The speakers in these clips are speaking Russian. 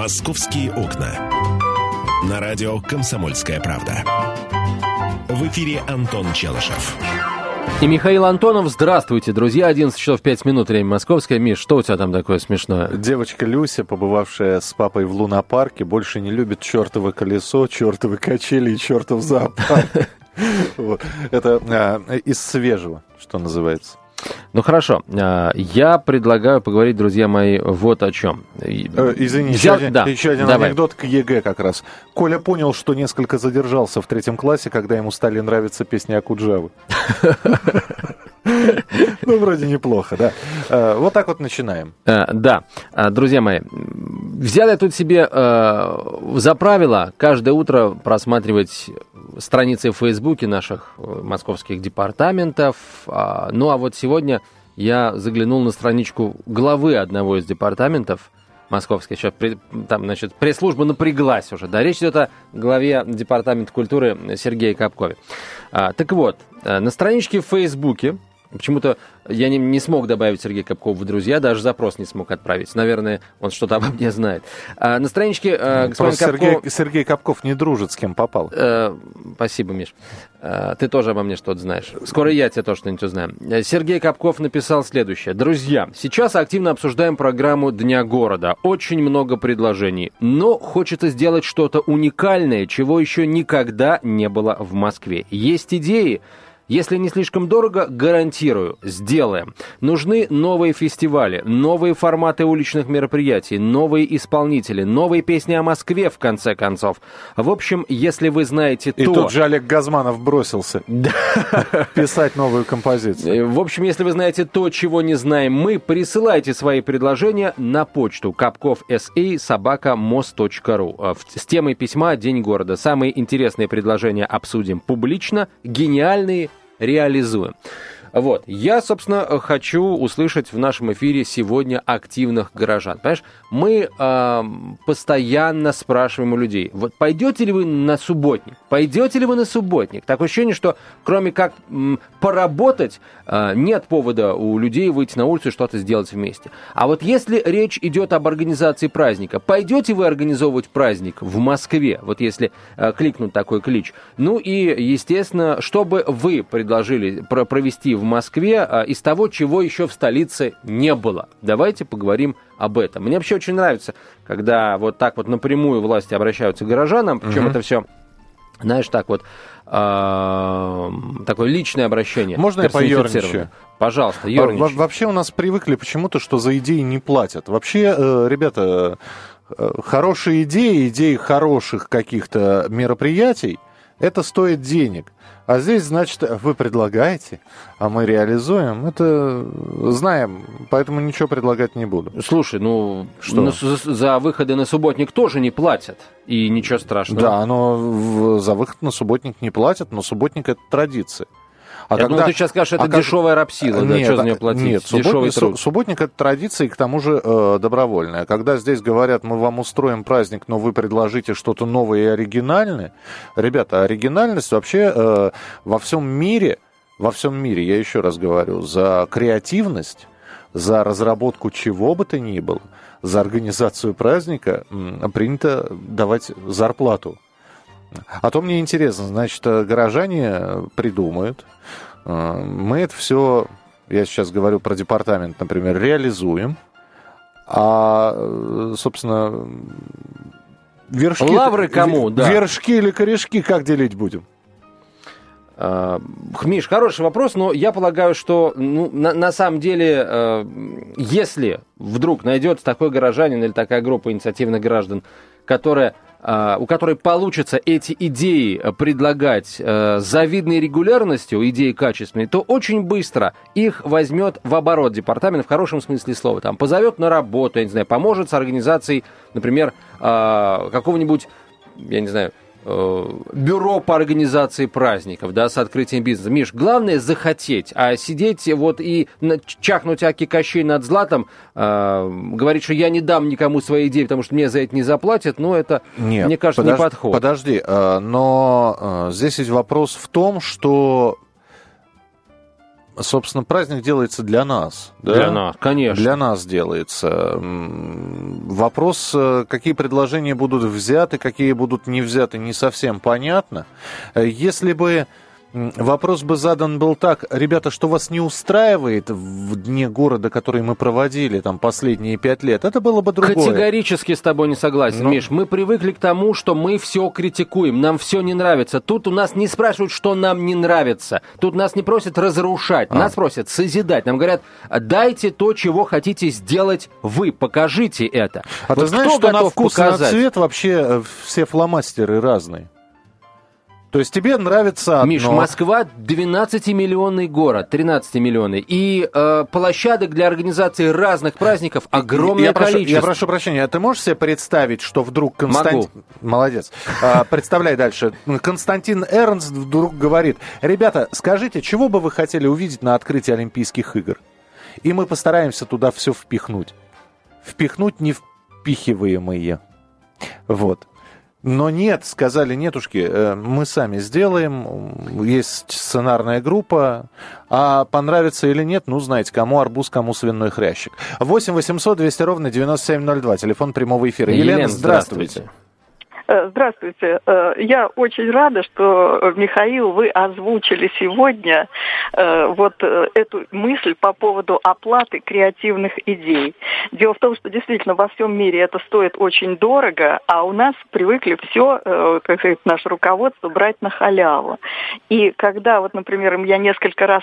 «Московские окна». На радио «Комсомольская правда». В эфире Антон Челышев. И Михаил Антонов, здравствуйте, друзья. 11 часов 5 минут, время московское. Миш, что у тебя там такое смешное? Девочка Люся, побывавшая с папой в лунопарке, больше не любит чертово колесо, чертовы качели и чертов зоопарк. Это а, из свежего, что называется. Ну хорошо, а, я предлагаю поговорить, друзья мои, вот о чем. Э, извини, Взял... еще один, да. еще один анекдот к ЕГЭ как раз. Коля понял, что несколько задержался в третьем классе, когда ему стали нравиться песни Окуджавы. Ну, вроде неплохо, да. Э, вот так вот начинаем. Э, да, друзья мои, взял я тут себе за правило каждое утро просматривать страницы в Фейсбуке наших э, московских департаментов. А, ну а вот сегодня я заглянул на страничку главы одного из департаментов московской. Сейчас там, значит, пресс-служба напряглась уже. Да, речь идет о главе департамента культуры Сергея Капкове. А, так вот, э, на страничке в Фейсбуке Почему-то я не, не смог добавить Сергея Капкова в друзья, даже запрос не смог отправить. Наверное, он что-то обо мне знает. А, на страничке э, господин Капков... Сергей, Сергей Капков не дружит с кем попал. Э, спасибо, Миш. Э, ты тоже обо мне что-то знаешь. Скоро я тебе тоже что-нибудь узнаю. Э, Сергей Капков написал следующее. Друзья, сейчас активно обсуждаем программу Дня города. Очень много предложений. Но хочется сделать что-то уникальное, чего еще никогда не было в Москве. Есть идеи? Если не слишком дорого, гарантирую, сделаем. Нужны новые фестивали, новые форматы уличных мероприятий, новые исполнители, новые песни о Москве, в конце концов. В общем, если вы знаете И то... И тут же Олег Газманов бросился писать новую композицию. Э, в общем, если вы знаете то, чего не знаем мы, присылайте свои предложения на почту капков собака мост.ру э, с темой письма «День города». Самые интересные предложения обсудим публично, гениальные реализуем. Вот. Я, собственно, хочу услышать в нашем эфире сегодня активных горожан. Понимаешь, мы э, постоянно спрашиваем у людей, вот пойдете ли вы на субботник? Пойдете ли вы на субботник? Такое ощущение, что кроме как м, поработать, э, нет повода у людей выйти на улицу и что-то сделать вместе. А вот если речь идет об организации праздника, пойдете вы организовывать праздник в Москве? Вот если э, кликнуть такой клич. Ну и, естественно, чтобы вы предложили провести в Москве а, из того, чего еще в столице не было. Давайте поговорим об этом. Мне вообще очень нравится, когда вот так вот напрямую власти обращаются к горожанам, причем угу. это все, знаешь, так вот э, такое личное обращение. Можно я поерничаю? Пожалуйста, ерничай. Вообще у нас привыкли почему-то, что за идеи не платят. Вообще, э, ребята, э, хорошие идеи, идеи хороших каких-то мероприятий, это стоит денег. А здесь, значит, вы предлагаете, а мы реализуем. Это знаем, поэтому ничего предлагать не буду. Слушай, ну Что? На, за, выходы на субботник тоже не платят. И ничего страшного. Да, но в, за выход на субботник не платят, но субботник это традиция. А Я когда... думал, ты сейчас скажешь, это а дешевая рабсила, нет, да, что за нее платить? Нет, субботник, труд. субботник это традиция, и к тому же э, добровольная. Когда здесь говорят, мы вам устроим праздник, но вы предложите что-то новое и оригинальное, ребята, оригинальность вообще э, во всем мире, во всем мире, я еще раз говорю, за креативность, за разработку чего бы то ни было, за организацию праздника принято давать зарплату. А то мне интересно, значит, э, горожане придумают, э, мы это все, я сейчас говорю про департамент, например, реализуем, а, э, собственно, вершки... Лавры кому, да. Вершки или корешки как делить будем? Хмиш, хороший вопрос, но я полагаю, что ну, на, на самом деле, если вдруг найдется такой горожанин или такая группа инициативных граждан, которая у которой получится эти идеи э, предлагать э, завидной регулярностью, идеи качественные, то очень быстро их возьмет в оборот департамент в хорошем смысле слова. Там позовет на работу, я не знаю, поможет с организацией, например, а, какого-нибудь, я не знаю, Э, бюро по организации праздников, да, с открытием бизнеса. Миш, главное захотеть, а сидеть вот и чахнуть аки Кощей над златом, э, говорить, что я не дам никому свои идеи, потому что мне за это не заплатят, ну, это, Нет, мне кажется, подож... не подход. Подожди, э, но э, здесь есть вопрос в том, что собственно, праздник делается для нас. Да? Для нас, конечно. Для нас делается. Вопрос, э, какие предложения будут взяты, какие будут не взяты, не совсем понятно. Э, если бы Вопрос бы задан был так, ребята, что вас не устраивает в дне города, который мы проводили там последние пять лет, это было бы другое. Категорически с тобой не согласен, Но... Миш. Мы привыкли к тому, что мы все критикуем, нам все не нравится. Тут у нас не спрашивают, что нам не нравится. Тут нас не просят разрушать, а. нас просят созидать. Нам говорят, дайте то, чего хотите сделать вы, покажите это. А вот ты знаешь, что на вкус показать? и на цвет вообще э, все фломастеры разные? То есть тебе нравится одно. Миш, Москва 12-миллионный город, 13-миллионный. И э, площадок для организации разных праздников огромное я количество. Прошу, я прошу прощения, а ты можешь себе представить, что вдруг Константин... Могу. Молодец. А, представляй дальше. Константин Эрнст вдруг говорит, ребята, скажите, чего бы вы хотели увидеть на открытии Олимпийских игр? И мы постараемся туда все впихнуть. Впихнуть не впихиваемые. Вот. Но нет, сказали, нетушки, э, мы сами сделаем, есть сценарная группа, а понравится или нет, ну, знаете, кому арбуз, кому свиной хрящик. 8 800 200 ровно 9702, телефон прямого эфира. Елена, Елена здравствуйте. здравствуйте. Э, здравствуйте. Э, я очень рада, что, Михаил, вы озвучили сегодня э, вот эту мысль по поводу оплаты креативных идей. Дело в том, что действительно во всем мире это стоит очень дорого, а у нас привыкли все, как сказать, наше руководство брать на халяву. И когда, вот, например, я несколько раз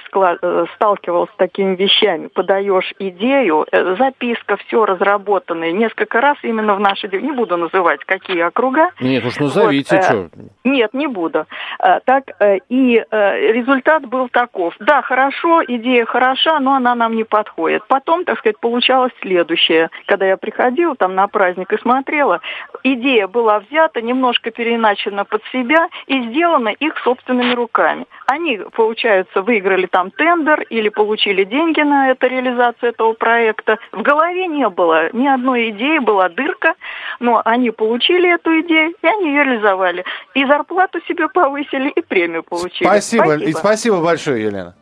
сталкивалась с такими вещами, подаешь идею, записка, все разработанное, несколько раз именно в нашей, не буду называть, какие округа, нет, уж назовите, вот, что. Э, нет, не буду. Э, так, э, и результат был таков. Да, хорошо, идея хороша, но она нам не подходит. Потом, так сказать, получалось следующее. Когда я приходила там на праздник и смотрела, идея была взята, немножко переначена под себя и сделана их собственными руками. Они, получается, выиграли там тендер или получили деньги на это, реализацию этого проекта. В голове не было ни одной идеи, была дырка, но они получили эту идею, и они ее реализовали. И зарплату себе повысили, и премию получили. Спасибо, спасибо, и спасибо большое, Елена.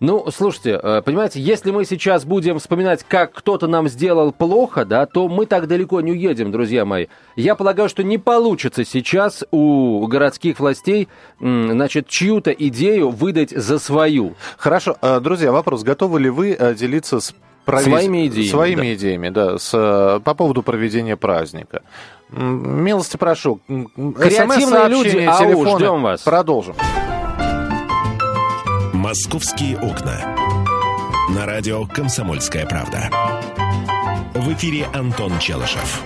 Ну, слушайте, э, понимаете, если мы сейчас будем вспоминать, как кто-то нам сделал плохо, да, то мы так далеко не уедем, друзья мои. Я полагаю, что не получится сейчас у городских властей, значит, чью-то идею выдать за свою. Хорошо, э, друзья, вопрос, готовы ли вы э, делиться с провез... своими идеями. Своими да. идеями, да, с, по поводу проведения праздника. Милости прошу. Креативные люди, ау, ждем вас. Продолжим. «Московские окна». На радио «Комсомольская правда». В эфире Антон Челышев.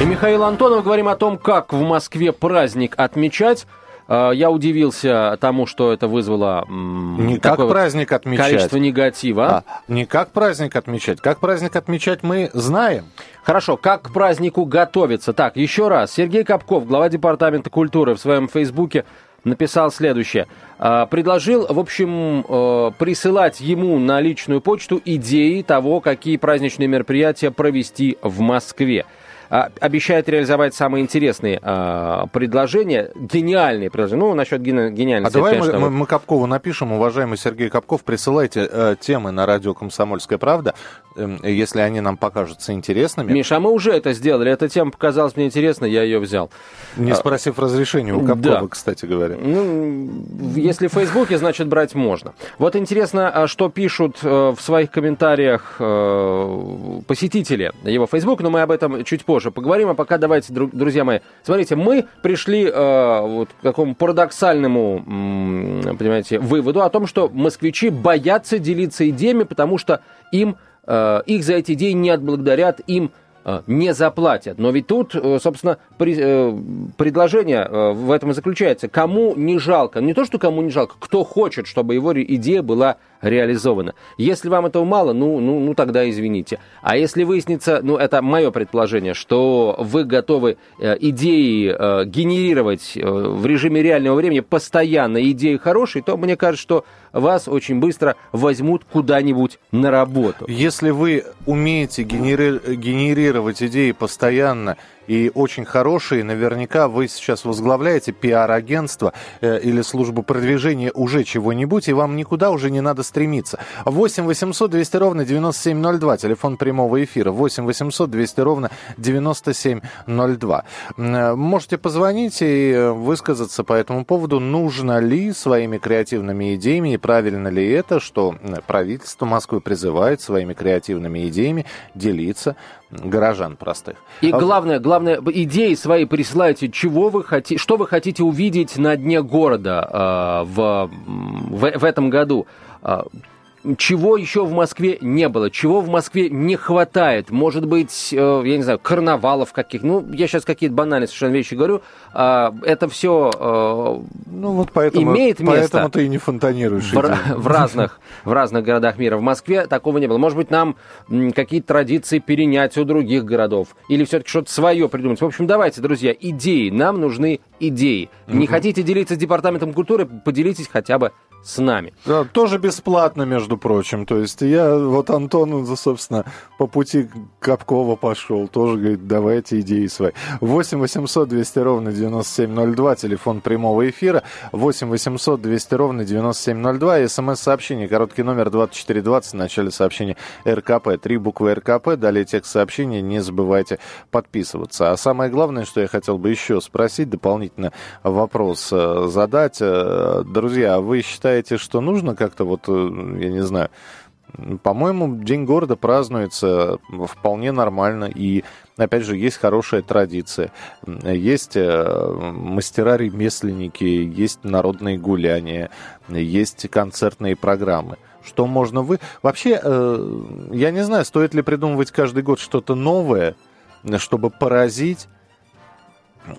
И Михаил Антонов говорим о том, как в Москве праздник отмечать. А, я удивился тому, что это вызвало не как праздник отмечать. количество негатива. А, не как праздник отмечать. Как праздник отмечать мы знаем. Хорошо, как к празднику готовиться? Так, еще раз. Сергей Капков, глава Департамента культуры, в своем фейсбуке написал следующее. А, предложил, в общем, э, присылать ему на личную почту идеи того, какие праздничные мероприятия провести в Москве. А, обещает реализовать самые интересные а, предложения, гениальные предложения. Ну, насчет гениальности. А давай конечно, мы, мы, мы Капкову напишем, уважаемый Сергей Капков, присылайте э, темы на радио «Комсомольская правда», э, если они нам покажутся интересными. Миша, а мы уже это сделали. Эта тема показалась мне интересной, я ее взял. Не спросив разрешения у Капкова, да. кстати говоря. Ну, если в Фейсбуке, значит, брать можно. Вот интересно, а что пишут э, в своих комментариях э, посетители его Фейсбука, но мы об этом чуть позже позже поговорим, а пока давайте, друзья мои, смотрите, мы пришли э, вот к такому парадоксальному, понимаете, выводу о том, что москвичи боятся делиться идеями, потому что им, э, их за эти идеи не отблагодарят, им Э, не заплатят. Но ведь тут, э, собственно, э, предложение в этом и заключается. Кому не жалко, не то, что кому не жалко, кто хочет, чтобы его идея была реализована. Если вам этого мало, ну, ну, ну тогда извините. А если выяснится, ну это мое предположение, что вы готовы идеи генерировать в режиме реального времени постоянно, идеи хорошие, то мне кажется, что вас очень быстро возьмут куда-нибудь на работу. Если вы умеете генери- генерировать идеи постоянно и очень хорошие. Наверняка вы сейчас возглавляете пиар-агентство э, или службу продвижения уже чего-нибудь, и вам никуда уже не надо стремиться. 8 800 200 ровно 9702, телефон прямого эфира. 8 800 200 ровно 9702. Э, можете позвонить и э, высказаться по этому поводу. Нужно ли своими креативными идеями и правильно ли это, что правительство Москвы призывает своими креативными идеями делиться горожан простых. И а главное, главное, идеи свои присылайте, чего вы хотите, что вы хотите увидеть на дне города э, в, в, в этом году. Чего еще в Москве не было, чего в Москве не хватает. Может быть, э, я не знаю, карнавалов каких. Ну, я сейчас какие-то банальные совершенно вещи говорю. А, это все э, ну, вот поэтому, имеет место. Поэтому ты и не фонтанируешь. В, в, разных, в разных городах мира. В Москве такого не было. Может быть, нам какие-то традиции перенять у других городов. Или все-таки что-то свое придумать. В общем, давайте, друзья, идеи. Нам нужны идеи. Не хотите делиться с Департаментом культуры, поделитесь хотя бы с нами. Да, тоже бесплатно, между прочим. То есть я, вот Антон, собственно, по пути Капкова пошел. Тоже говорит, давайте идеи свои. 8 800 200 ровно 9702, телефон прямого эфира. 8 800 200 ровно 9702. СМС-сообщение, короткий номер 2420, в начале сообщения РКП. Три буквы РКП, далее текст сообщения. Не забывайте подписываться. А самое главное, что я хотел бы еще спросить, дополнительно вопрос э, задать. Э, друзья, вы считаете, считаете, что нужно как-то вот, э, я не знаю, по-моему, День города празднуется вполне нормально. И, опять же, есть хорошая традиция. Есть э, мастера-ремесленники, есть народные гуляния, есть концертные программы. Что можно вы... Вообще, э, я не знаю, стоит ли придумывать каждый год что-то новое, чтобы поразить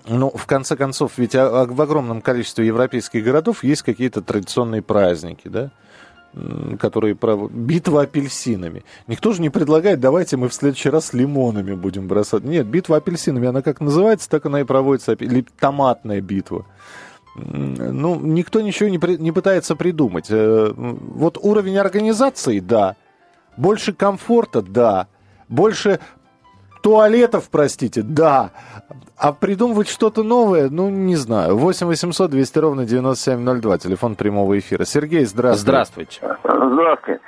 ну, в конце концов, ведь в огромном количестве европейских городов есть какие-то традиционные праздники, да? которые прав... битва апельсинами. Никто же не предлагает, давайте мы в следующий раз лимонами будем бросать. Нет, битва апельсинами, она как называется, так она и проводится. Или томатная битва. Ну, никто ничего не, при... не пытается придумать. Э, вот уровень организации, да. Больше комфорта, да. Больше туалетов, простите, да. А придумывать что-то новое, ну, не знаю. 8 800 200 ровно 9702, телефон прямого эфира. Сергей, здравствуйте. Здравствуйте. Здравствуйте.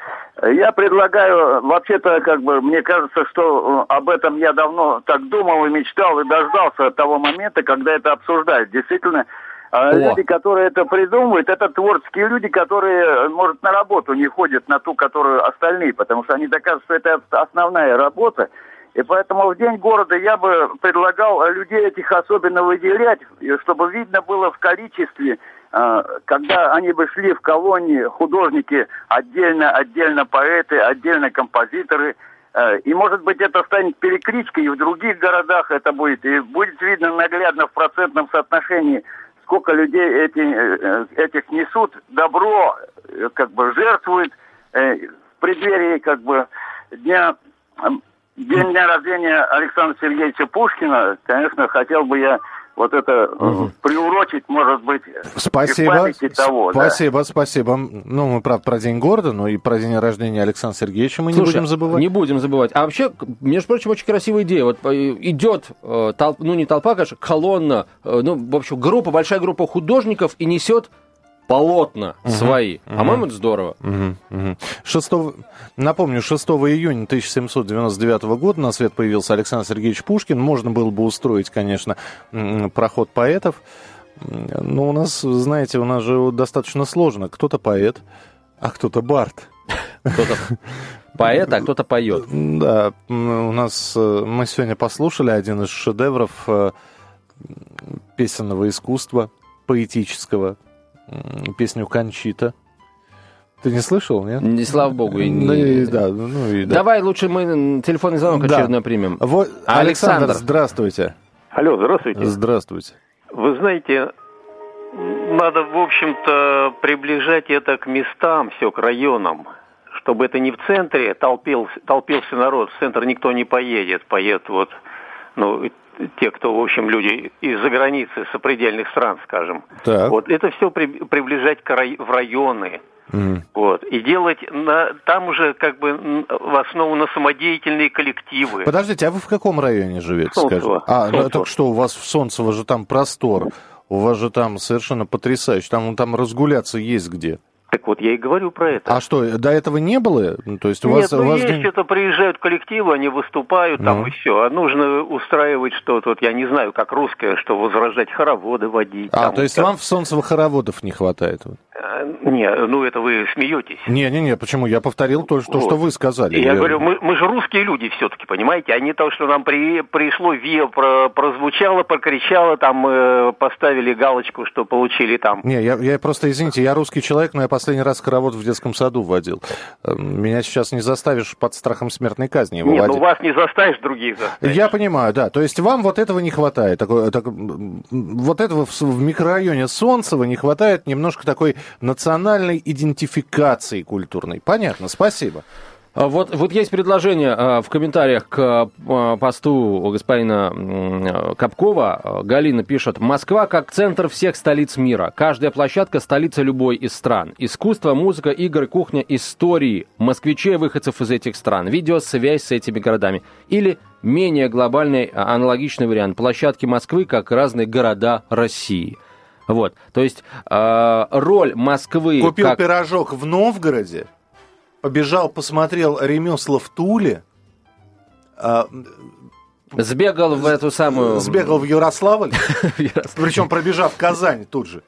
Я предлагаю, вообще-то, как бы, мне кажется, что об этом я давно так думал и мечтал, и дождался того момента, когда это обсуждают. Действительно, а О. люди, которые это придумывают, это творческие люди, которые, может, на работу не ходят на ту, которую остальные, потому что они доказывают, что это основная работа. И поэтому в День города я бы предлагал людей этих особенно выделять, чтобы видно было в количестве, а, когда они бы шли в колонии, художники отдельно, отдельно поэты, отдельно композиторы. А, и, может быть, это станет перекличкой, и в других городах это будет. И будет видно наглядно в процентном соотношении, сколько людей эти, э, этих несут, добро, э, как бы жертвуют э, в преддверии, как бы, дня день дня рождения Александра Сергеевича Пушкина, конечно, хотел бы я вот это угу. приурочить, может быть, спасибо, того. Спасибо, да. спасибо. Ну, мы, правда, про День города, но и про день рождения Александра Сергеевича мы Слушай, не будем забывать. Не будем забывать. А вообще, между прочим, очень красивая идея. Вот э, идет, э, толп, ну, не толпа, конечно, колонна, ну, в общем, группа, большая группа художников и несет полотна угу, свои. Угу. По-моему, это здорово. Угу, угу. 6, напомню, 6 июня 1799 года на свет появился Александр Сергеевич Пушкин. Можно было бы устроить, конечно, проход поэтов. Но у нас, знаете, у нас же достаточно сложно. Кто-то поэт, а кто-то бард. Кто-то поэт, а кто-то поет. Да, у нас э, мы сегодня послушали один из шедевров э, песенного искусства, поэтического, песню «Кончита». Ты не слышал, нет? Не, слава богу. И не... Ну, и, да, ну, и, да. Давай лучше мы телефонный звонок да. очередной примем. Вот, Александр, Александр, здравствуйте. Алло, здравствуйте. Здравствуйте. Вы знаете, надо, в общем-то, приближать это к местам, все, к районам. Чтобы это не в центре толпил, толпился народ, в центр никто не поедет, поедет вот, ну, те, кто, в общем, люди из-за границы, сопредельных стран, скажем. Так. Вот это все при, приближать к рай, в районы, Mm. Вот. И делать на, там уже как бы в основу на самодеятельные коллективы. Подождите, а вы в каком районе живете? Солнцево. А, ну так что, у вас в Солнцево же там простор. У вас же там совершенно потрясающе. Там, там разгуляться есть где. Так вот, я и говорю про это. А что, до этого не было? Ну, то есть у Нет, вас, ну у вас есть, это приезжают коллективы, они выступают там Ну. и все. А нужно устраивать что-то, вот я не знаю, как русское, что возрождать хороводы водить. А, там, то есть как- вам в Солнцево хороводов не хватает? Э, Не, ну это вы смеетесь. Не-не-не, почему? Я повторил то, что, Вот. что вы сказали. Я, говорю, мы, мы же русские люди все-таки, понимаете, а не то, что нам при, пришло ВИА, про, прозвучало, прокричало, там э, поставили галочку, что получили там. Не, я, я просто, извините, я русский человек, но я последний раз хоровод в детском саду водил. Э, Меня сейчас не заставишь под страхом смертной казни его Нет, водить. ну вас не заставишь, других заставишь. Я понимаю, да. То есть вам вот этого не хватает. Такой, так, вот этого в, в микрорайоне Солнцево не хватает немножко такой национальной идентификации культурной. Понятно, спасибо. А Вот, вот есть предложение а, в комментариях к а, посту господина Капкова. Галина пишет, Москва как центр всех столиц мира. Каждая площадка – столица любой из стран. Искусство, музыка, игры, кухня, истории. Москвичей, выходцев из этих стран. Видеосвязь с этими городами. Или менее глобальный аналогичный вариант. Площадки Москвы как разные города России. Вот, то есть а, роль Москвы Купил как... пирожок в Новгороде, побежал, посмотрел ремесла в Туле, а, Сбегал в эту самую... сбегал в Ярославль, причем пробежав Казань тут же.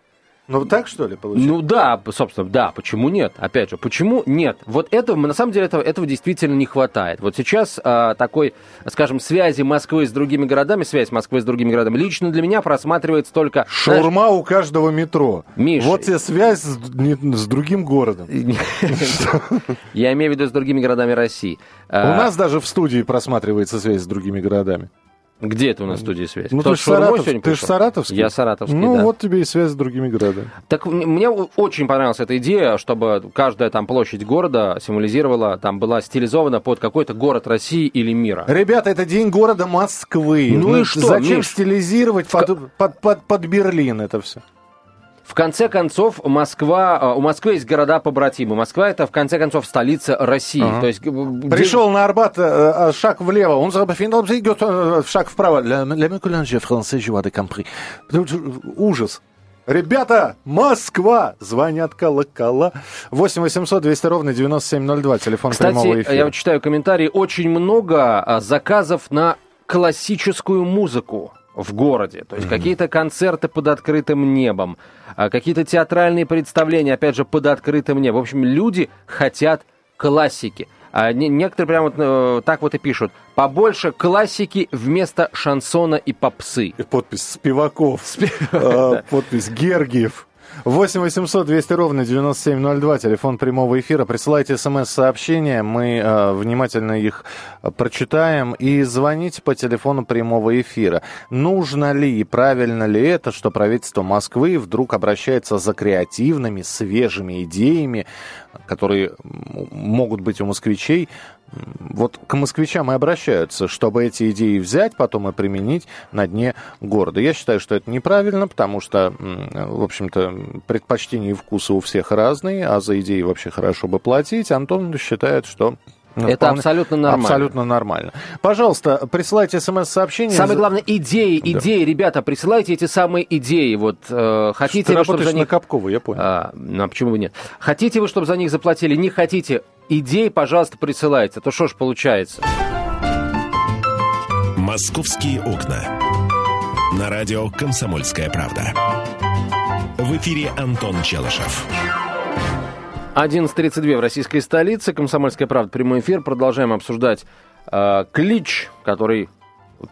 Ну так что ли получилось? Ну да, собственно, да, почему нет? Опять же, почему нет? Вот этого, на самом деле, этого, этого действительно не хватает. Вот сейчас а, такой, скажем, связи Москвы с другими городами, связь Москвы с другими городами, лично для меня просматривается только... знаешь, Шаурма у каждого метро. Миша. Вот тебе связь с, не- с другим городом. Я имею в виду с другими городами России. У А, нас даже в студии просматривается связь с другими городами. Где это у нас в студии связь? Ну, Кто ты ж с шаурмой Саратов- сегодня ты ж пришел? саратовский. Я саратовский, Ну, да. вот тебе и связь с другими городами. Так мне очень понравилась эта идея, чтобы каждая там площадь города символизировала, там была стилизована под какой-то город России или мира. Ребята, это день города Москвы. Ну и что, Зачем Миш? стилизировать под, под, под, под Берлин это все? В конце концов, Москва, э, у Москвы есть города побратимы. Москва это, в конце концов, столица России. Ага. То есть, г- Пришел на Арбат, э, э, шаг влево, он идет э, шаг вправо. Ужас. Ребята, Москва! Звонят колокола. 8 800 200 ровно 9702, телефон прямого Кстати, эфира. я вот читаю комментарии, очень много заказов на классическую музыку в городе. То есть какие-то концерты под открытым небом, какие-то театральные представления, опять же, под открытым небом. В общем, люди хотят классики. А не- некоторые прямо вот, э, так вот и пишут. Побольше классики вместо шансона и попсы. И подпись Спиваков. Э, Подпись Гергиев. 8 800 200 ровно 9702, телефон прямого эфира. Присылайте смс-сообщения, мы э, внимательно их прочитаем. И звоните по телефону прямого эфира. Нужно ли и правильно ли это, что правительство Москвы вдруг обращается за креативными, свежими идеями, которые могут быть у москвичей, вот к москвичам и обращаются, чтобы эти идеи взять, потом и применить на дне города. Я считаю, что это неправильно, потому что, в общем-то, предпочтения и вкусы у всех разные, а за идеи вообще хорошо бы платить. Антон считает, что ну, Это абсолютно нормально. Абсолютно нормально. Пожалуйста, присылайте смс-сообщение. Самое главное, идеи, идеи, ребята, присылайте эти самые идеи. Вот э, хотите Ты вы, чтобы за на них... Капкова, я понял. А, ну, а почему бы нет? Хотите вы, чтобы за них заплатили? Не хотите? Идеи, пожалуйста, присылайте. А То что ж получается? «Московские окна». На радио «Комсомольская правда». В эфире Антон Челышев. 11.32 в российской столице. Комсомольская правда. Прямой эфир. Продолжаем обсуждать э, клич, который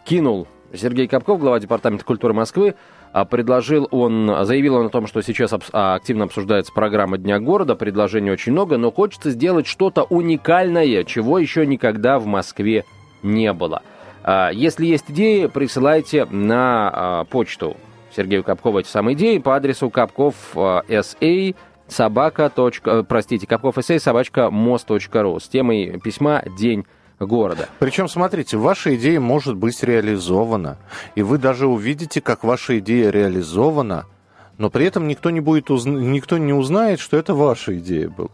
кинул Сергей Капков, глава Департамента культуры Москвы. А предложил он, заявил он о том, что сейчас а, активно обсуждается программа Дня города, предложений очень много, но хочется сделать что-то уникальное, чего еще никогда в Москве не было. А, Если есть идеи, присылайте на почту Сергею Капкову эти самые идеи по адресу капков а, sa собака. точка- э, Простите, капков sa собачка мост.ру с темой письма «День города». Причем, смотрите, ваша идея может быть реализована. И вы даже увидите, как ваша идея реализована но при этом никто не, будет узна... никто не узнает, что это ваша идея была.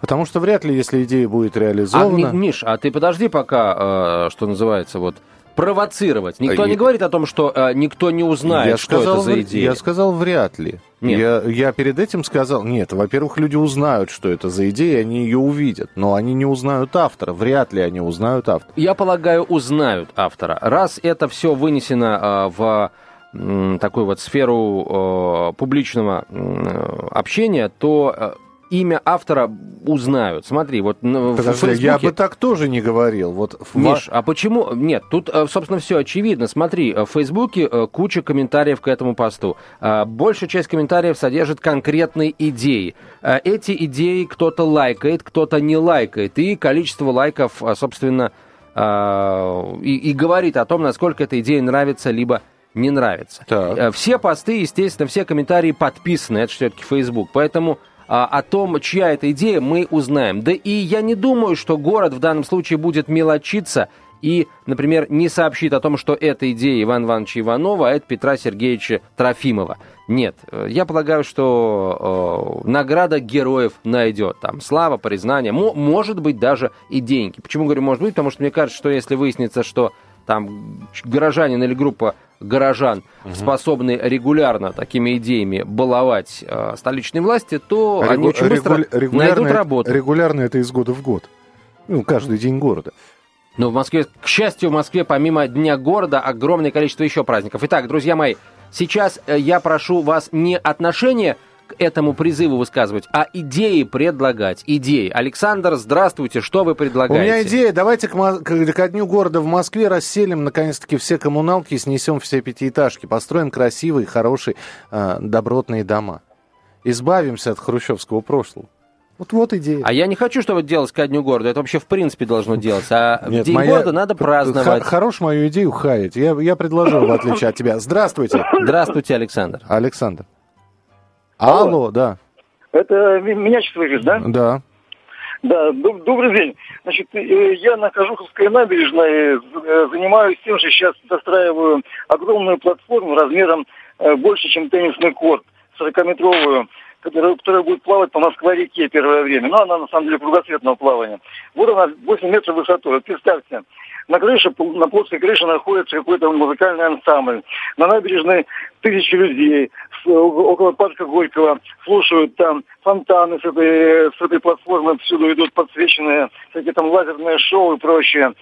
Потому что вряд ли, если идея будет реализована... А, Миш, а ты подожди пока, э, что называется, вот провоцировать. Никто А не говорит о том, что э, никто не узнает, я что сказал, это за идея. Я сказал вряд ли. Нет. Я, я перед этим сказал, нет, во-первых, люди узнают, что это за идея, они ее увидят, но они не узнают автора, вряд ли они узнают автора. Я полагаю, узнают автора. Раз это все вынесено э, в такую вот сферу э, публичного э, общения, то э, имя автора узнают. Смотри, вот н- в Подожди, я Фейсбуке... бы так тоже не говорил. Вот в Миш, а почему? Нет, тут, э, собственно, все очевидно. Смотри, э, в Фейсбуке э, куча комментариев к этому посту. Большая часть комментариев содержит конкретные идеи. Эти идеи кто-то лайкает, кто-то не лайкает. И количество лайков, собственно, и, и говорит о том, насколько эта идея нравится, либо не нравится. Так. Все посты, естественно, все комментарии подписаны. Это все-таки Facebook. Поэтому о том, чья это идея, мы узнаем. Да и я не думаю, что город в данном случае будет мелочиться и, например, не сообщит о том, что это идея Ивана Ивановича Иванова, а это Петра Сергеевича Трофимова. Нет, я полагаю, что э, награда героев найдет. Там слава, признание, мо- может быть даже и деньги. Почему говорю может быть? Потому что мне кажется, что если выяснится, что там горожанин или группа горожан способны регулярно такими идеями баловать э, столичные власти, то они Регу- очень быстро регулярно найдут это- работу. Регулярно это из года в год. Ну, каждый день города. Но в Москве, к счастью, в Москве помимо Дня города огромное количество еще праздников. Итак, друзья мои, сейчас э, я прошу вас не отношение к этому призыву высказывать, а идеи предлагать. Идеи. Александр, здравствуйте, что вы У предлагаете? меня идея, давайте к, к- ко дню города в Москве расселим, наконец-таки, все коммуналки и снесем все пятиэтажки. Построим красивые, хорошие, э, добротные дома. Избавимся от хрущевского прошлого. Вот вот идея. А я не хочу, чтобы это делалось ко Дню города. Это вообще в принципе должно делаться. А Нет, в День моя- города надо праздновать. Х- Хорош мою идею хаять. Я, я предложил, в отличие от тебя. Здравствуйте, Здравствуйте, Александр. Александр. Алло, да. Это меня сейчас слышишь, да? Да. Да, доб- добрый день. Значит, э, я на Кожуховской набережной э, занимаюсь тем, что сейчас достраиваю огромную платформу размером э, больше, чем теннисный корт, 40-метровую, которая, которая будет плавать по Москва-реке первое время. Но она, на самом деле, кругосветного плавания. Вот она, 8 метров высотой. Вот представьте, на крыше, на плоской крыше находится какой-то музыкальный ансамбль. На набережной тысячи людей с- около парка Горького слушают там фонтаны с этой, с этой платформы, всюду идут подсвеченные всякие там лазерные шоу и прочее.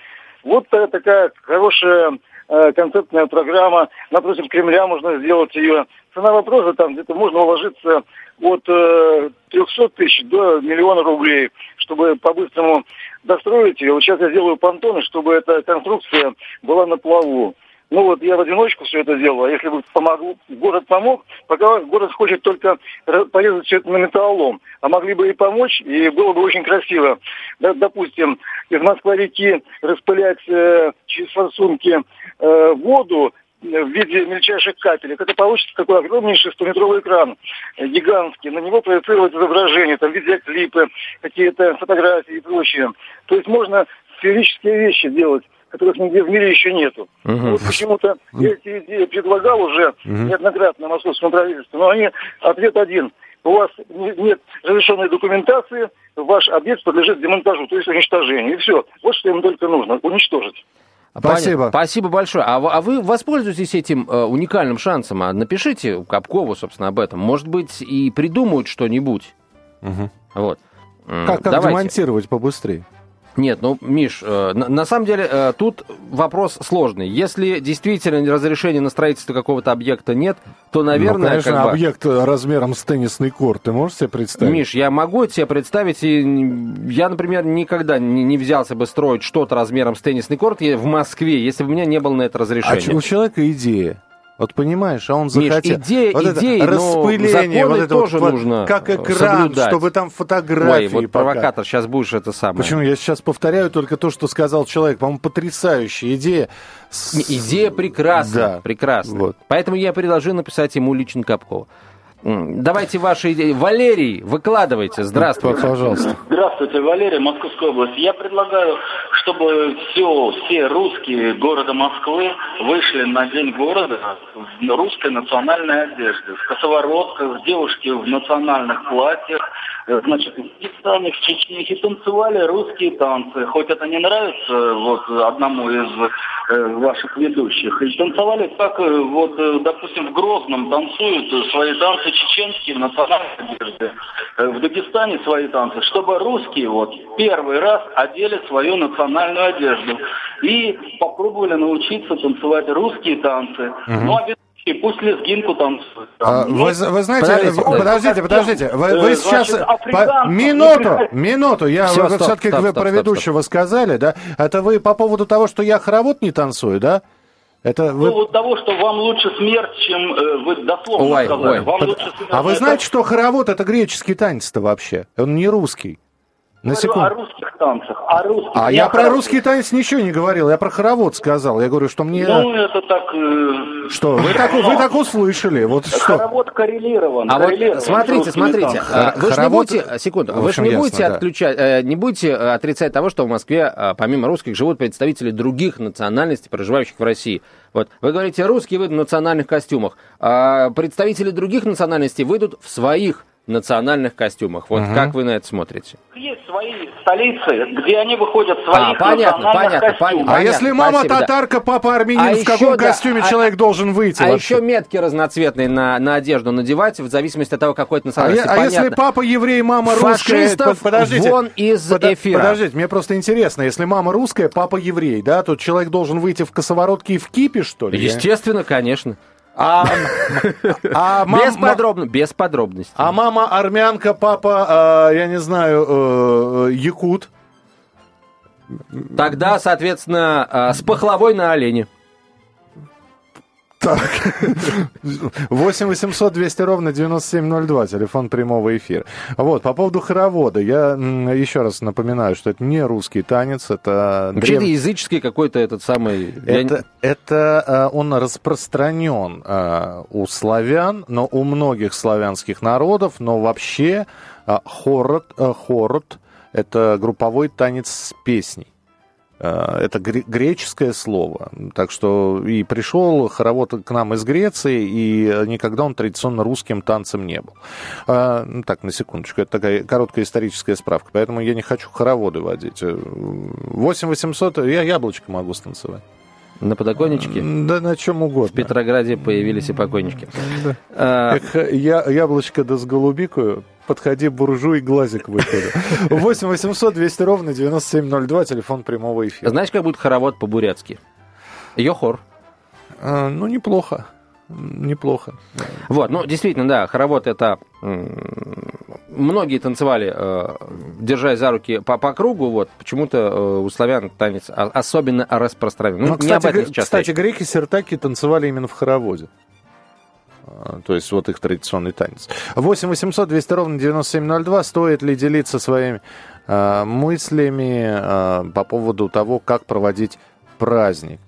Вот та- такая хорошая э, концертная программа. Напротив Кремля можно сделать ее. Цена вопроса там где-то можно уложиться от э, 300 тысяч до миллиона рублей, чтобы по-быстрому достроить ее. Вот сейчас я делаю понтоны, чтобы эта конструкция была на плаву. Ну вот я в одиночку все это делал, а если бы помогу, город помог, пока город хочет только порезать все это на металлолом, а могли бы и помочь, и было бы очень красиво. Да, допустим, из Москвы-реки распылять э, через форсунки э, воду в виде мельчайших капелек. Это получится такой огромнейший 100-метровый экран, э, гигантский. На него проецировать изображение, там видеоклипы, какие-то фотографии и прочее. То есть можно сферические вещи делать которых нигде в мире еще нету. Мгм. Вот почему-то я эти идеи предлагал уже неоднократно московскому правительству, но они ответ один. У вас не- нет разрешенной документации, ваш объект подлежит демонтажу, то есть уничтожению. И все. Вот что им только нужно. Уничтожить. Спасибо. Понятно. Спасибо большое. А, вы- а вы воспользуетесь этим э, уникальным шансом? А напишите Капкову, собственно, об этом. Может быть, и придумают что-нибудь. Вот. М, Как, как давайте. демонтировать побыстрее? Нет, ну, Миш, э, на, самом деле э, тут вопрос сложный. Если действительно разрешения на строительство какого-то объекта нет, то, наверное, ну, конечно, как бы... объект размером с теннисный корт. Ты можешь себе представить? Миш, я могу себе представить, и я, например, никогда не, не взялся бы строить что-то размером с теннисный корт в Москве, если бы у меня не было на это а разрешения. ч- у человека идея. Вот понимаешь, а он Миш, захотел. идея вот это идеей, но распыление, вот это вот тоже по- нужно, как экран, соблюдать. чтобы там фотографии. Ой, вот пока. провокатор, сейчас будешь это самое. Почему? Я сейчас повторяю только то, что сказал человек. По-моему, потрясающая идея. Идея прекрасна, Да. прекрасна. Вот. Поэтому я предложил написать ему лично Капкова. Давайте ваши идеи. Валерий, выкладывайте. Здравствуйте. Пожалуйста. Здравствуйте, Валерий, Московская область. Я предлагаю, чтобы все, все русские города Москвы вышли на День города в русской национальной одежде. В косоворотках, девушки в национальных платьях, значит, в Дагестане, в Чечне и танцевали русские танцы. Хоть это не нравится вот одному из э, ваших ведущих. И танцевали так, э, вот, э, допустим, в Грозном танцуют свои танцы чеченские в национальной одежде. Э, В Дагестане свои танцы, чтобы русские вот первый раз одели свою национальную одежду и попробовали научиться танцевать русские танцы. Ну а ведущие пусть лезгинку танцуют. А, Ну, вы, вы знаете, Подождите, подождите, подождите, вы, вы Э, сейчас... значит, по- минуту, минуту, я вы стоп, все-таки стоп, вы стоп, про стоп, ведущего сказали, да? Это вы по поводу того, что я хоровод не танцую, да? Это Ну, вы... вот того, что вам лучше смерть, чем э, вы дословно Ой, сказали. ой. Вам Под- лучше смерть. А вы Это- знаете, что хоровод это греческий танец-то вообще? Он не русский. На Говорю секунду. о русских танцах, о русских. А я о про русский танец ничего не говорил, я про хоровод сказал. Я говорю, что мне... Ну, это так... э, Что, вы так, вы так услышали, вот что? Хоровод коррелирован. А коррелирован вот смотрите, смотрите, танцами. а, вы же не Хоровод- будете, секунду, вы же не ясно, будете да. отключать, э, не будете э, отрицать того, что в Москве помимо русских живут представители других национальностей, проживающих в России. Вот вы говорите, русские выйдут в национальных костюмах, а представители других национальностей выйдут в своих национальных костюмах. Вот как вы на это смотрите? Есть свои столицы, где они выходят в своих А, понятно, национальных понятно, костюмах. понятно. А если мама спасибо, да. татарка, папа армянин, А в еще, каком да, костюме а- человек должен выйти А вообще? еще метки разноцветные на, на одежду надевать, в зависимости от того, какой это А, национальности. я- а если папа еврей, мама русская... Фашистов под- подождите, вон из Подо- эфира. Подождите, мне просто интересно, если мама русская, папа еврей, да, тут человек должен выйти в косоворотке и в кипе, что ли? Естественно, конечно. А, а мам- без, подробно, без подробностей. а мама армянка, папа, э, я не знаю, э, э, якут. Тогда, соответственно, а, с пахлавой на олене. Так. 8 800 200 ровно 9702, телефон прямого эфира. Вот, по поводу хоровода, я еще раз напоминаю, что это не русский танец, это... Вообще, это древ- языческий какой-то этот самый... я не- Это, это э, он распространен э, у славян, но у многих славянских народов, но вообще э, хорот, хорот – это групповой танец с песней. Э, Это гре- греческое слово. Так что и пришел хоровод к нам из Греции, и никогда он традиционно русским танцем не был. Ну, так, на секундочку, это такая короткая историческая справка. Поэтому я не хочу хороводы водить. Э, 8 800, я яблочко могу станцевать. На подоконничке Да на чем в угодно. Петрограде появились и покойнички. А, Эх, я, яблочко да с голубикою, подходи, буржуй, глазик выкладу. 8 800 200 ровно 9702, телефон прямого эфира. Знаешь, как будет хоровод по-бурятски? Йохор. А, ну, неплохо. Неплохо. Вот, ну, действительно, да, хоровод это... Многие танцевали, э, держась за руки по, по кругу, вот, почему-то э, у славян танец о- особенно распространен. Ну, Ну, не кстати, об этом сейчас кстати речь. греки сертаки танцевали именно в хороводе. А, То есть вот их традиционный танец. 8 800 200 ровно 9702. Стоит ли делиться своими а, мыслями а, по поводу того, как проводить праздник?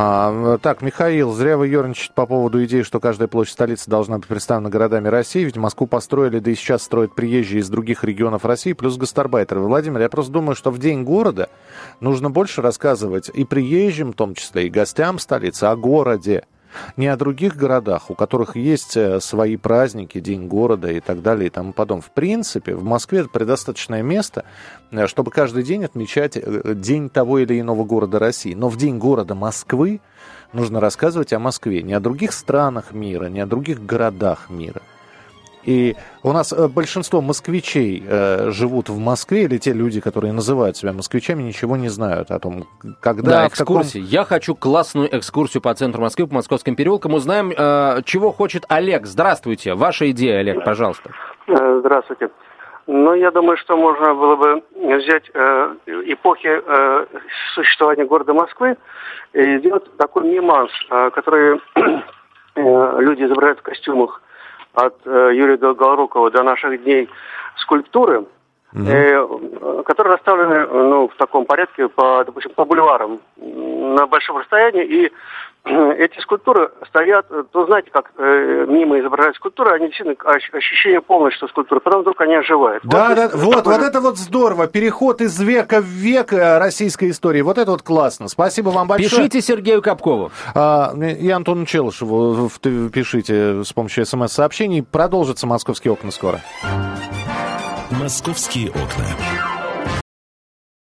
А, так, Михаил, зря вы ерничаете по поводу идеи, что каждая площадь столицы должна быть представлена городами России, ведь Москву построили, да и сейчас строят приезжие из других регионов России, плюс гастарбайтеры. Владимир, я просто думаю, что в День города нужно больше рассказывать и приезжим, в том числе, и гостям столицы о городе. Не о других городах, у которых есть э, свои праздники, День города и так далее и тому подобное. В принципе, в Москве это предостаточное место, э, чтобы каждый день отмечать э, день того или иного города России. Но в День города Москвы нужно рассказывать о Москве, не о других странах мира, не о других городах мира. И у нас э, большинство москвичей э, живут в Москве, или те люди, которые называют себя москвичами, ничего не знают о том, когда, Да, в каком- экскурсии. Я хочу классную экскурсию по центру Москвы, по московским переулкам. Узнаем, э, чего хочет Олег. Здравствуйте. Ваша идея, Олег, пожалуйста. Э, Здравствуйте. Ну, я думаю, что можно было бы взять э, эпохи э, существования города Москвы и сделать такой миманс, э, который э, люди изображают в костюмах от э, Юрия Долгорукова до наших дней скульптуры, э, э, которые расставлены ну, в таком порядке, по, допустим, по бульварам на большом расстоянии и эти скульптуры стоят, то знаете, как э, мимо изображают скульптуры, они действительно ощущение полное, что скульптура, потом вдруг они оживают. Да, вот, да, вот, такой... вот это вот здорово, переход из века в век э, российской истории, вот это вот классно. Спасибо вам большое. Пишите Сергею Капкову. А, и Антону Челышеву пишите с помощью смс-сообщений. Продолжится «Московские окна» скоро. «Московские окна».